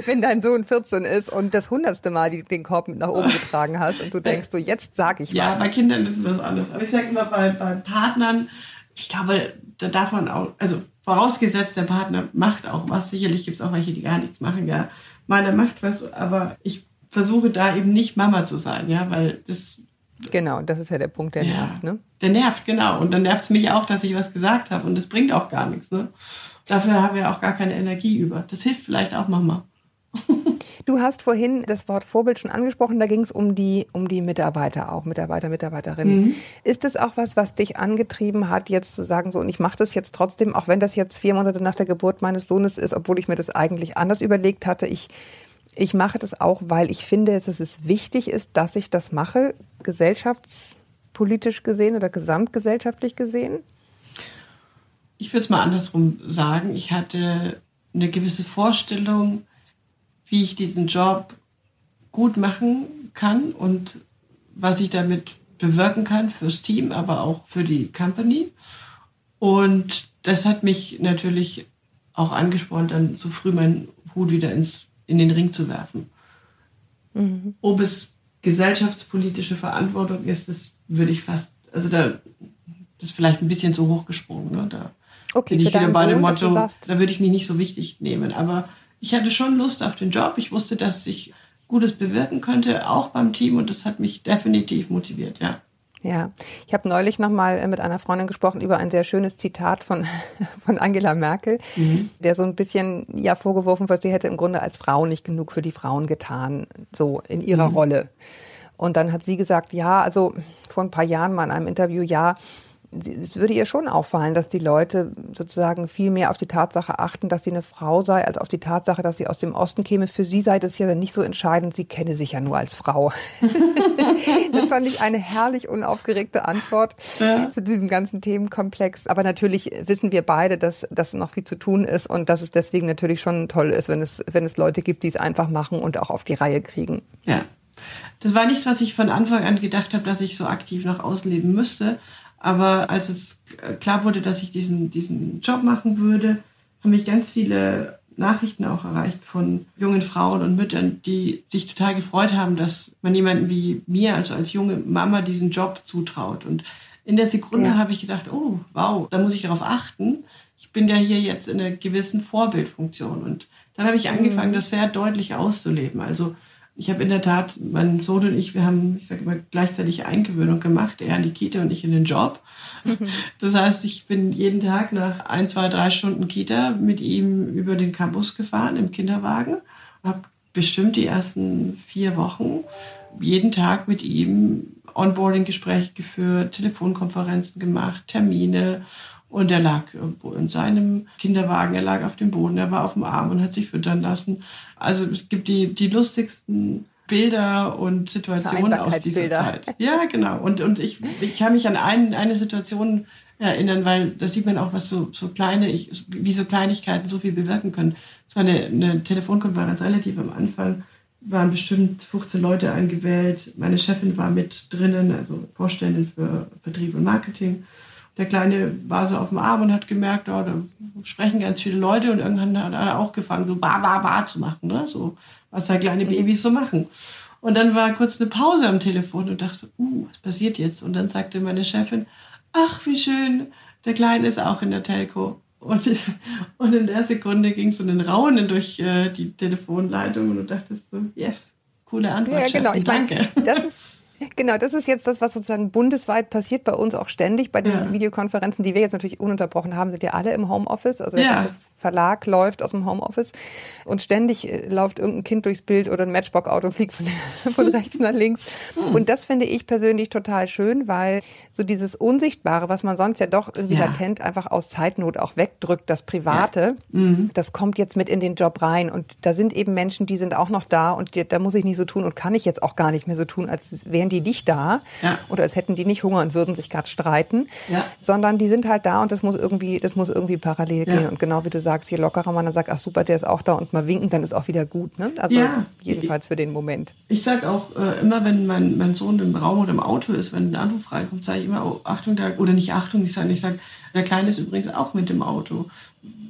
Speaker 5: Wenn dein Sohn 14 ist und das hundertste Mal den Korb mit nach oben getragen hast und du denkst, so jetzt sag ich
Speaker 2: Ja,
Speaker 5: was.
Speaker 2: bei Kindern ist es was anderes. Aber ich sage immer, bei, bei Partnern, ich glaube, da darf man auch, also vorausgesetzt, der Partner macht auch was. Sicherlich gibt es auch welche, die gar nichts machen, ja. Meiner macht was, aber ich versuche da eben nicht Mama zu sein, ja, weil das,
Speaker 5: Genau, das ist ja der Punkt, der
Speaker 2: ja,
Speaker 5: nervt. Ne?
Speaker 2: der nervt, genau. Und dann nervt es mich auch, dass ich was gesagt habe und das bringt auch gar nichts, ne. Dafür haben wir auch gar keine Energie über. Das hilft vielleicht auch Mama.
Speaker 5: Du hast vorhin das Wort Vorbild schon angesprochen, da ging es um die, um die Mitarbeiter auch, Mitarbeiter, Mitarbeiterinnen. Ist das auch was, was dich angetrieben hat, jetzt zu sagen, so, und ich mache das jetzt trotzdem, auch wenn das jetzt vier Monate nach der Geburt meines Sohnes ist, obwohl ich mir das eigentlich anders überlegt hatte, ich, ich mache das auch, weil ich finde, dass es wichtig ist, dass ich das mache, gesellschaftspolitisch gesehen oder gesamtgesellschaftlich gesehen?
Speaker 2: ich würde es mal andersrum sagen. Ich hatte eine gewisse Vorstellung, wie ich diesen Job gut machen kann und was ich damit bewirken kann fürs Team, aber auch für die Company. Und das hat mich natürlich auch angespornt, dann so früh meinen Hut wieder ins, in den Ring zu werfen. Ob es gesellschaftspolitische Verantwortung ist, das würde ich fast, also da das ist vielleicht ein bisschen zu hoch gesprungen. Ne? Da
Speaker 5: Okay,
Speaker 2: bin ich wieder bei dem Motto, da würde ich mich nicht so wichtig nehmen. Aber ich hatte schon Lust auf den Job. Ich wusste, dass ich Gutes bewirken könnte, auch beim Team. Und das hat mich definitiv motiviert, ja.
Speaker 5: Ja, ich habe neulich noch mal mit einer Freundin gesprochen über ein sehr schönes Zitat von, von Angela Merkel, der so ein bisschen ja vorgeworfen wird, sie hätte im Grunde als Frau nicht genug für die Frauen getan, so in ihrer Rolle. Und dann hat sie gesagt, ja, also vor ein paar Jahren mal in einem Interview, ja, es würde ihr schon auffallen, dass die Leute sozusagen viel mehr auf die Tatsache achten, dass sie eine Frau sei, als auf die Tatsache, dass sie aus dem Osten käme. Für sie sei das ja nicht so entscheidend, sie kenne sich ja nur als Frau. Das fand ich eine herrlich unaufgeregte Antwort
Speaker 2: Ja.
Speaker 5: zu diesem ganzen Themenkomplex. Aber natürlich wissen wir beide, dass, dass noch viel zu tun ist und dass es deswegen natürlich schon toll ist, wenn es, wenn es Leute gibt, die es einfach machen und auch auf die Reihe kriegen.
Speaker 2: Ja. Das war nichts, was ich von Anfang an gedacht habe, dass ich so aktiv nach außen leben müsste. Aber als es klar wurde, dass ich diesen, diesen Job machen würde, haben mich ganz viele Nachrichten auch erreicht von jungen Frauen und Müttern, die sich total gefreut haben, dass man jemanden wie mir, also als junge Mama, diesen Job zutraut. Und in der Sekunde
Speaker 5: Ja.
Speaker 2: habe ich gedacht, oh, wow, da muss ich darauf achten. Ich bin ja hier jetzt in einer gewissen Vorbildfunktion. Und dann habe ich angefangen, das sehr deutlich auszuleben. Also ich habe in der Tat, mein Sohn und ich, wir haben, ich sage immer, gleichzeitig Eingewöhnung gemacht, er in die Kita und ich in den Job. Das heißt, ich bin jeden Tag nach ein, zwei, drei Stunden Kita mit ihm über den Campus gefahren im Kinderwagen. Habe bestimmt die ersten vier Wochen jeden Tag mit ihm Onboarding-Gespräche geführt, Telefonkonferenzen gemacht, Termine. Und er lag irgendwo in seinem Kinderwagen, er lag auf dem Boden, er war auf dem Arm und hat sich füttern lassen. Also es gibt die, die lustigsten Bilder und Situationen aus dieser. Zeit. Ja, genau. Und, und ich, ich kann mich an ein, eine Situation erinnern, weil da sieht man auch, was so, so kleine, ich, wie so Kleinigkeiten so viel bewirken können. Es war eine, eine Telefonkonferenz relativ am Anfang, waren bestimmt 15 Leute eingewählt. Meine Chefin war mit drinnen, also Vorständin für Vertrieb und Marketing. Der Kleine war so auf dem Arm und hat gemerkt, oh, da sprechen ganz viele Leute und irgendwann hat er auch gefangen, so ba, ba, ba zu machen, ne? so was da kleine Babys so machen. Und dann war kurz eine Pause am Telefon und dachte, uh, was passiert jetzt? Und dann sagte meine Chefin, ach, wie schön, der Kleine ist auch in der Telco. Und, und in der Sekunde ging so ein Raunen durch äh, die Telefonleitung und du dachtest so, yes, coole Antwort,
Speaker 5: Ja, genau.
Speaker 2: Chefin,
Speaker 5: Ich meine,
Speaker 2: danke.
Speaker 5: das ist Genau, das ist jetzt das, was sozusagen bundesweit passiert, bei uns auch ständig. Bei den
Speaker 2: Ja.
Speaker 5: Videokonferenzen, die wir jetzt natürlich ununterbrochen haben, sind ja alle im Homeoffice. Also
Speaker 2: Ja.
Speaker 5: Verlag läuft aus dem Homeoffice und ständig äh, läuft irgendein Kind durchs Bild oder ein Matchbox-Auto fliegt von, von rechts nach links.
Speaker 2: Hm.
Speaker 5: Und das finde ich persönlich total schön, weil so dieses Unsichtbare, was man sonst ja doch irgendwie
Speaker 2: Ja.
Speaker 5: latent einfach aus Zeitnot auch wegdrückt, das Private,
Speaker 2: Mhm.
Speaker 5: das kommt jetzt mit in den Job rein. Und da sind eben Menschen, die sind auch noch da und die, da muss ich nicht so tun und kann ich jetzt auch gar nicht mehr so tun, als wären die nicht da
Speaker 2: Ja.
Speaker 5: oder als hätten die nicht Hunger und würden sich gerade streiten,
Speaker 2: Ja.
Speaker 5: sondern die sind halt da und das muss irgendwie, das muss irgendwie parallel
Speaker 2: Ja.
Speaker 5: gehen. Und genau wie du sagst, je lockerer man dann sagt, ach super, der ist auch da und mal winken, dann ist auch wieder gut. Ne? Also
Speaker 2: Ja.
Speaker 5: jedenfalls für den Moment.
Speaker 2: Ich sage auch äh, immer, wenn mein, mein Sohn im Raum oder im Auto ist, wenn ein Anruf reinkommt, sage ich immer, oh, Achtung, der, oder nicht Achtung, ich sage, ich sage, der Kleine ist übrigens auch mit dem Auto.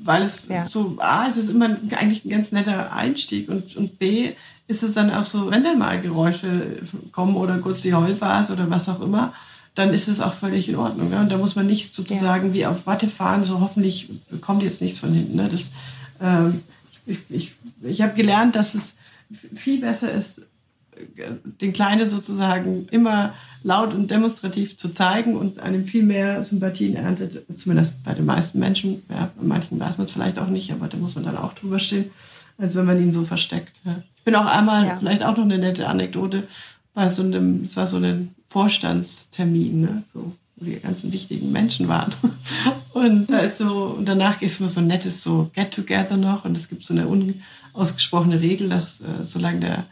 Speaker 2: Weil es
Speaker 5: Ja.
Speaker 2: so, A, es ist immer eigentlich ein ganz netter Einstieg und, und B, ist es dann auch so, wenn dann mal Geräusche kommen oder kurz die Heulphase oder was auch immer, dann ist es auch völlig in Ordnung. Ne? Und da muss man nicht sozusagen wie auf Watte fahren, so hoffentlich kommt jetzt nichts von hinten. Ne? Das, ähm, ich ich, ich habe gelernt, dass es viel besser ist, den Kleinen sozusagen immer laut und demonstrativ zu zeigen und einem viel mehr Sympathien erntet, zumindest bei den meisten Menschen. Ja, bei manchen weiß man es vielleicht auch nicht, aber da muss man dann auch drüber stehen, als wenn man ihn so versteckt. Ja. Ich bin auch einmal,
Speaker 5: Ja.
Speaker 2: vielleicht auch noch eine nette Anekdote, bei so einem, es war so ein Vorstandstermin, ne, so, wo die ganzen wichtigen Menschen waren. Und da ist so, und danach ist immer so ein nettes so Get-Together noch und es gibt so eine unausgesprochene Regel, dass äh, solange der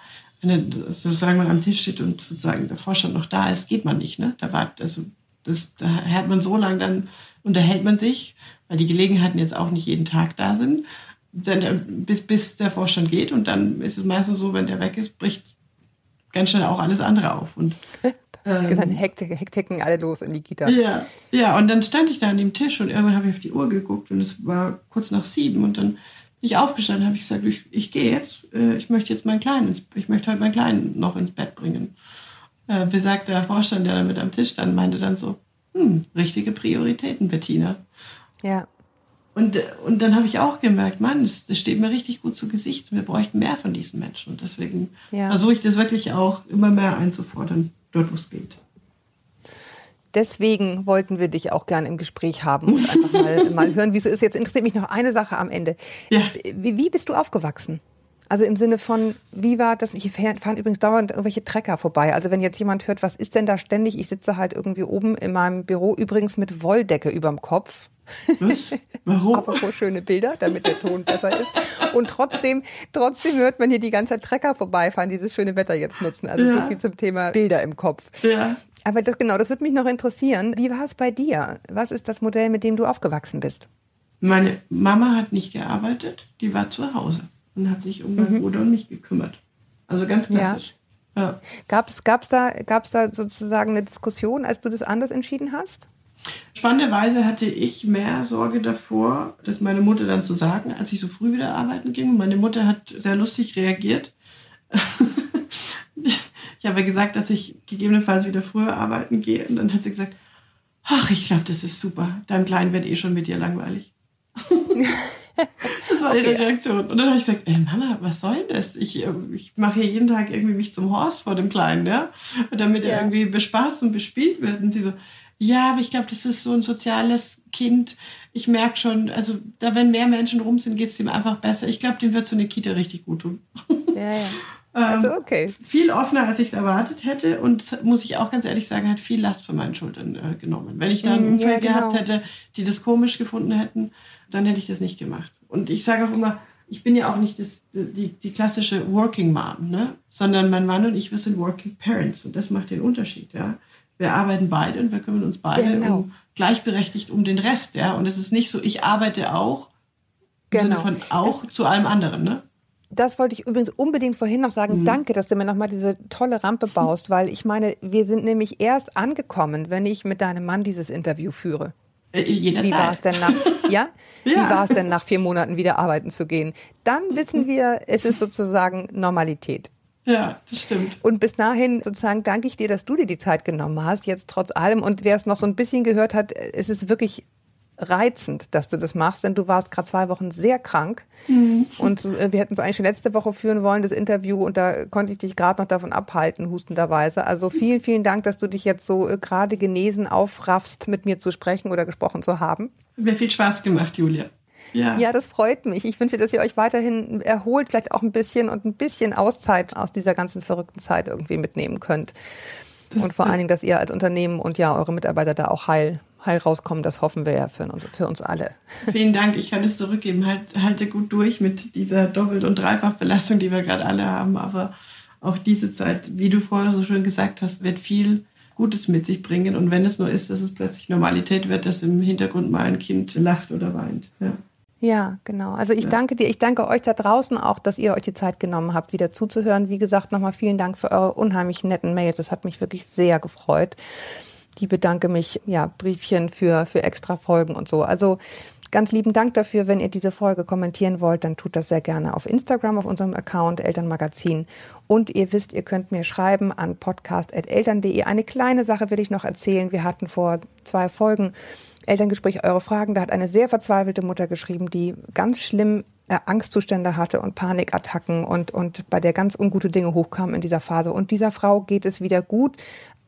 Speaker 2: sozusagen man am Tisch steht und sozusagen der Vorstand noch da ist, geht man nicht. Ne? Da war, also das, da hält man so lange dann, unterhält man sich, weil die Gelegenheiten jetzt auch nicht jeden Tag da sind, dann, bis, bis der Vorstand geht und dann ist es meistens so, wenn der weg ist, bricht ganz schnell auch alles andere auf. Und, ähm,
Speaker 5: Dann hekt, hekt, hecken alle los in die Kita.
Speaker 2: ja, ja, und dann stand ich da an dem Tisch und irgendwann habe ich auf die Uhr geguckt und es war kurz nach sieben und dann bin ich aufgestanden, habe ich gesagt, ich, ich gehe jetzt, äh, ich möchte jetzt meinen Kleinen, ich möchte heute meinen Kleinen noch ins Bett bringen. Äh, besagter Vorstand, der da mit am Tisch stand, meinte dann so, hm, richtige Prioritäten, Bettina.
Speaker 5: Ja.
Speaker 2: Und, und dann habe ich auch gemerkt, Mann, das, das steht mir richtig gut zu Gesicht. Wir bräuchten mehr von diesen Menschen. Und deswegen
Speaker 5: Ja.
Speaker 2: versuche ich das wirklich auch immer mehr einzufordern, dort wo es geht.
Speaker 5: Deswegen wollten wir dich auch gerne im Gespräch haben und einfach mal, mal hören, wie es ist. Jetzt interessiert mich noch eine Sache am Ende.
Speaker 2: Ja.
Speaker 5: Wie, wie bist du aufgewachsen? Also im Sinne von, wie war das? Hier fahren übrigens dauernd irgendwelche Trecker vorbei. Also wenn jetzt jemand hört, was ist denn da ständig? Ich sitze halt irgendwie oben in meinem Büro, übrigens mit Wolldecke überm Kopf.
Speaker 2: Was? Warum?
Speaker 5: Apropos schöne Bilder, damit der Ton besser ist. Und trotzdem, trotzdem hört man hier die ganze Zeit Trecker vorbeifahren, die das schöne Wetter jetzt nutzen. Also
Speaker 2: Ja.
Speaker 5: so viel zum Thema Bilder im Kopf.
Speaker 2: Ja.
Speaker 5: Aber das genau, das würde mich noch interessieren. Wie war es bei dir? Was ist das Modell, mit dem du aufgewachsen bist?
Speaker 2: Meine Mama hat nicht gearbeitet, die war zu Hause und hat sich um meinen Bruder und mich gekümmert. Also ganz
Speaker 5: Ja.
Speaker 2: klassisch. Ja.
Speaker 5: Gab's, gab's da, gab's da sozusagen eine Diskussion, als du das anders entschieden hast?
Speaker 2: Spannenderweise hatte ich mehr Sorge davor, das meine Mutter dann zu sagen, als ich so früh wieder arbeiten ging. Meine Mutter hat sehr lustig reagiert. ich habe gesagt, dass ich gegebenenfalls wieder früher arbeiten gehe. Und dann hat sie gesagt, ach, ich glaube, das ist super. Deinem Kleinen wird eh schon mit dir langweilig. war okay. ihre Reaktion. Und dann habe ich gesagt, ey Mama, was soll das? Ich, äh, ich mache hier jeden Tag irgendwie mich zum Horst vor dem Kleinen, ja? damit ja. er irgendwie bespaßt und bespielt wird. Und sie so, ja, aber ich glaube, das ist so ein soziales Kind. Ich merke schon, also da, wenn mehr Menschen rum sind, geht es ihm einfach besser. Ich glaube, dem wird so eine Kita richtig gut tun. Ja, ja. Also ähm, okay. viel offener, als ich es erwartet hätte und muss ich auch ganz ehrlich sagen, hat viel Last von meinen Schultern äh, genommen. Wenn ich da ein mm, Umfeld ja, genau. gehabt hätte, die das komisch gefunden hätten, dann hätte ich das nicht gemacht. Und ich sage auch immer, ich bin ja auch nicht das, die, die klassische Working Mom, ne? sondern mein Mann und ich, wir sind Working Parents und das macht den Unterschied. Ja? Wir arbeiten beide und wir kümmern uns beide genau. um, gleichberechtigt um den Rest. Ja? Und es ist nicht so, ich arbeite auch, genau. von auch es, zu allem anderen. Ne?
Speaker 5: Das wollte ich übrigens unbedingt vorhin noch sagen. Mhm. Danke, dass du mir nochmal diese tolle Rampe baust, weil ich meine, wir sind nämlich erst angekommen, wenn ich mit deinem Mann dieses Interview führe.
Speaker 2: Äh, jederzeit.
Speaker 5: Wie war es denn nach, ja? ja? Wie war es denn nach vier Monaten wieder arbeiten zu gehen? Dann wissen wir, es ist sozusagen Normalität.
Speaker 2: Ja, das stimmt.
Speaker 5: Und bis dahin sozusagen danke ich dir, dass du dir die Zeit genommen hast, jetzt trotz allem. Und wer es noch so ein bisschen gehört hat, es ist wirklich reizend, dass du das machst, denn du warst gerade zwei Wochen sehr krank. Mhm. Und äh, wir hätten es eigentlich schon letzte Woche führen wollen, das Interview, und da konnte ich dich gerade noch davon abhalten, hustenderweise. Also vielen, vielen Dank, dass du dich jetzt so äh, gerade genesen aufraffst, mit mir zu sprechen oder gesprochen zu haben.
Speaker 2: Mir viel Spaß gemacht, Julia.
Speaker 5: Ja. ja, das freut mich. Ich wünsche, dass ihr euch weiterhin erholt, vielleicht auch ein bisschen und ein bisschen Auszeit aus dieser ganzen verrückten Zeit irgendwie mitnehmen könnt. Und vor allen Dingen, dass ihr als Unternehmen und ja eure Mitarbeiter da auch heil heil rauskommen, das hoffen wir ja für uns, für uns alle.
Speaker 2: Vielen Dank, ich kann es zurückgeben. Halt, halte gut durch mit dieser Doppelt- und Dreifachbelastung, die wir gerade alle haben. Aber auch diese Zeit, wie du vorher so schön gesagt hast, wird viel Gutes mit sich bringen. Und wenn es nur ist, dass es plötzlich Normalität wird, dass im Hintergrund mal ein Kind lacht oder weint. Ja.
Speaker 5: Ja, genau. Also ich ja. danke dir. Ich danke euch da draußen auch, dass ihr euch die Zeit genommen habt, wieder zuzuhören. Wie gesagt, nochmal vielen Dank für eure unheimlich netten Mails. Das hat mich wirklich sehr gefreut die bedanke mich, ja, Briefchen für, für extra Folgen und so. Also ganz lieben Dank dafür. Wenn ihr diese Folge kommentieren wollt, dann tut das sehr gerne auf Instagram, auf unserem Account Elternmagazin. Und ihr wisst, ihr könnt mir schreiben an podcast.eltern.de. Eine kleine Sache will ich noch erzählen. Wir hatten vor zwei Folgen Elterngespräch eure Fragen. Da hat eine sehr verzweifelte Mutter geschrieben, die ganz schlimm äh, Angstzustände hatte und Panikattacken und, und bei der ganz ungute Dinge hochkamen in dieser Phase. Und dieser Frau geht es wieder gut,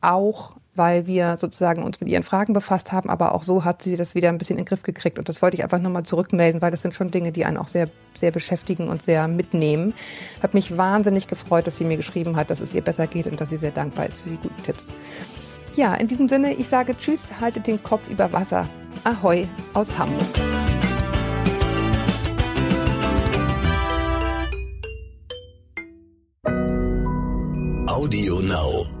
Speaker 5: auch weil wir sozusagen uns mit ihren Fragen befasst haben, aber auch so hat sie das wieder ein bisschen in den Griff gekriegt. Und das wollte ich einfach nochmal zurückmelden, weil das sind schon Dinge, die einen auch sehr, sehr beschäftigen und sehr mitnehmen. Hat mich wahnsinnig gefreut, dass sie mir geschrieben hat, dass es ihr besser geht und dass sie sehr dankbar ist für die guten Tipps. Ja, in diesem Sinne, ich sage Tschüss, haltet den Kopf über Wasser. Ahoi aus Hamburg.
Speaker 1: Audio Now.